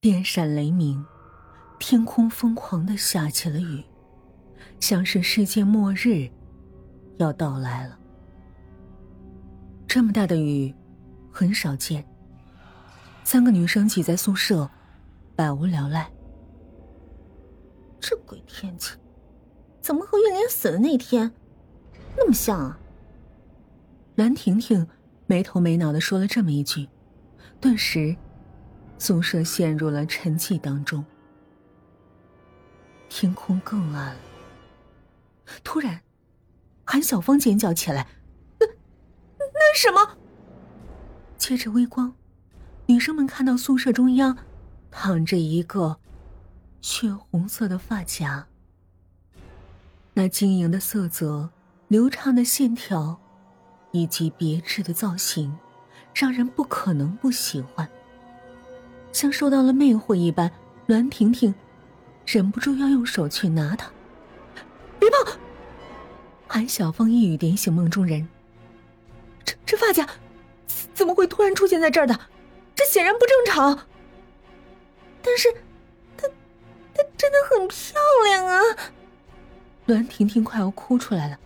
电闪雷鸣，天空疯狂的下起了雨，像是世界末日要到来了。这么大的雨很少见。三个女生挤在宿舍，百无聊赖。这鬼天气，怎么和玉莲死的那天那么像啊？蓝婷婷没头没脑的说了这么一句，顿时，宿舍陷入了沉寂当中。天空更暗了。突然，韩小芳尖叫起来：“那那什么？”借着微光，女生们看到宿舍中央躺着一个。血红色的发夹，那晶莹的色泽、流畅的线条，以及别致的造型，让人不可能不喜欢。像受到了魅惑一般，栾婷婷忍不住要用手去拿它。别碰！韩小芳一语点醒梦中人。这这发夹怎么会突然出现在这儿的？这显然不正常。但是。她她真的很漂亮啊！栾婷婷快要哭出来了。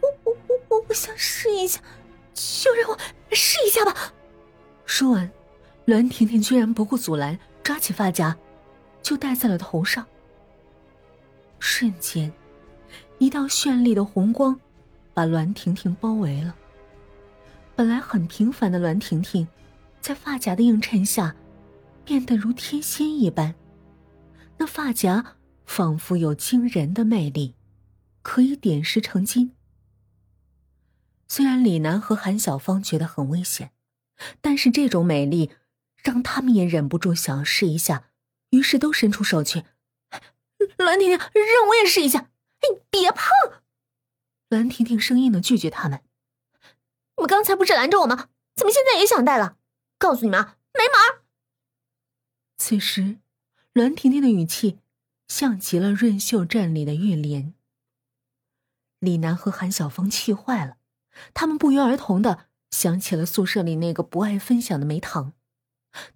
我我我我我想试一下，就让我试一下吧。说完，栾婷婷居然不顾阻拦，抓起发夹就戴在了头上。瞬间，一道绚丽的红光把栾婷婷包围了。本来很平凡的栾婷婷，在发夹的映衬下，变得如天仙一般。那发夹仿佛有惊人的魅力，可以点石成金。虽然李楠和韩小芳觉得很危险，但是这种美丽让他们也忍不住想要试一下，于是都伸出手去。栾婷婷，让我也试一下！哎，别碰！栾婷婷生硬的拒绝他们。你们刚才不是拦着我吗？怎么现在也想戴了？告诉你们啊，没门！此时。栾婷婷的语气像极了润秀镇里的玉莲。李楠和韩晓峰气坏了，他们不约而同的想起了宿舍里那个不爱分享的梅糖，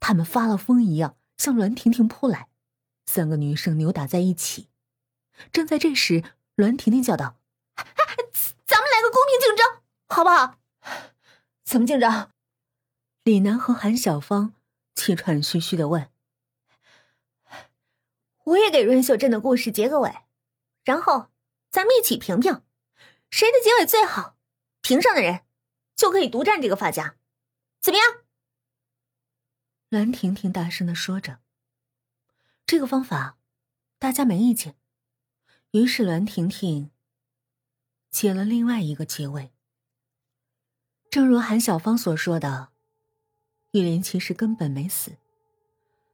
他们发了疯一样向栾婷婷扑来，三个女生扭打在一起。正在这时，栾婷婷叫道：“咱们来个公平竞争，好不好？”“怎么竞争？”李楠和韩小芳气喘吁吁的问。我也给润秀镇的故事结个尾，然后咱们一起评评，谁的结尾最好，评上的人就可以独占这个发夹，怎么样？蓝婷婷大声的说着。这个方法，大家没意见。于是蓝婷婷结了另外一个结尾。正如韩小芳所说的，玉林其实根本没死，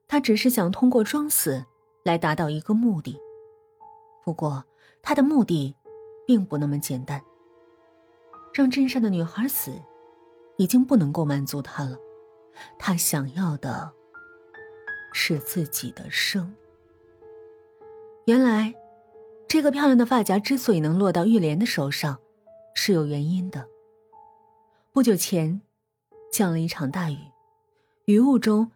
他只是想通过装死。来达到一个目的，不过他的目的并不那么简单。让镇上的女孩死，已经不能够满足他了，他想要的是自己的生。原来，这个漂亮的发夹之所以能落到玉莲的手上，是有原因的。不久前，降了一场大雨，雨雾中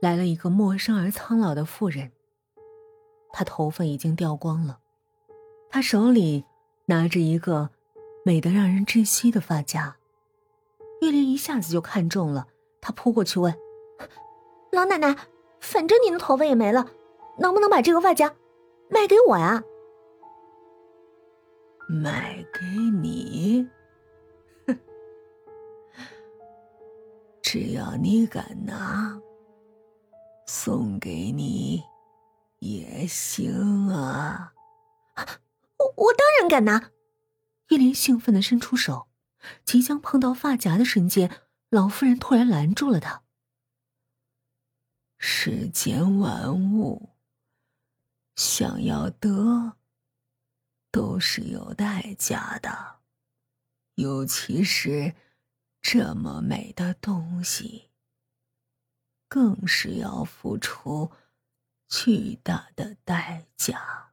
来了一个陌生而苍老的妇人。她头发已经掉光了，她手里拿着一个美得让人窒息的发夹。玉莲一下子就看中了，她扑过去问：“老奶奶，反正您的头发也没了，能不能把这个发夹卖给我呀？”“卖给你？哼，只要你敢拿，送给你。”也行啊，我我当然敢拿！叶莲兴奋的伸出手，即将碰到发夹的瞬间，老夫人突然拦住了他。世间万物，想要得，都是有代价的，尤其是这么美的东西，更是要付出。巨大的代价，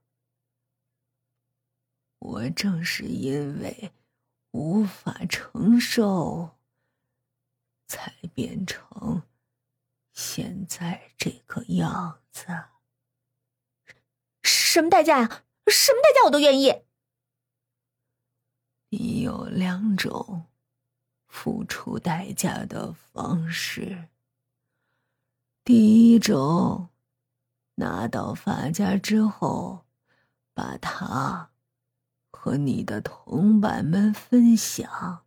我正是因为无法承受，才变成现在这个样子。什么代价呀？什么代价我都愿意。你有两种付出代价的方式。第一种，拿到发夹之后，把它和你的同伴们分享。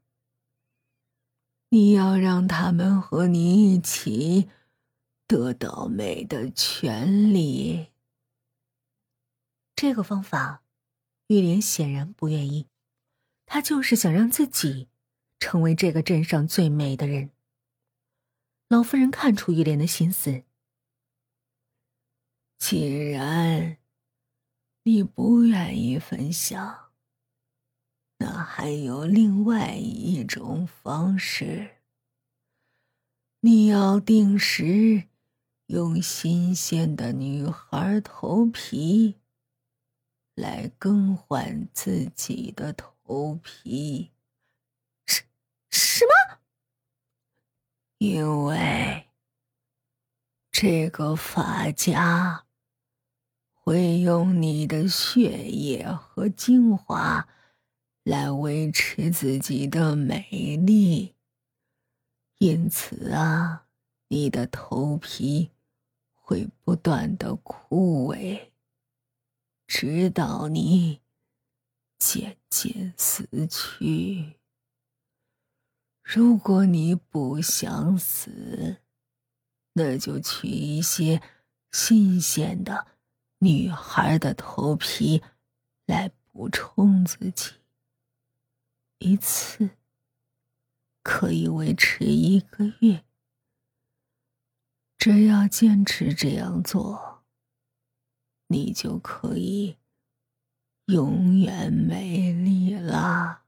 你要让他们和你一起得到美的权利。这个方法，玉莲显然不愿意。她就是想让自己成为这个镇上最美的人。老妇人看出玉莲的心思，既然你不愿意分享，还有另外一种方式。你要定时用新鲜的女孩头皮来更换自己的头。皮，什什么？因为这个发夹会用你的血液和精华来维持自己的美丽，因此啊，你的头皮会不断的枯萎，直到你。渐渐死去。如果你不想死，那就取一些新鲜的女孩的头皮来补充自己。一次可以维持一个月。只要坚持这样做，你就可以。永远美丽了。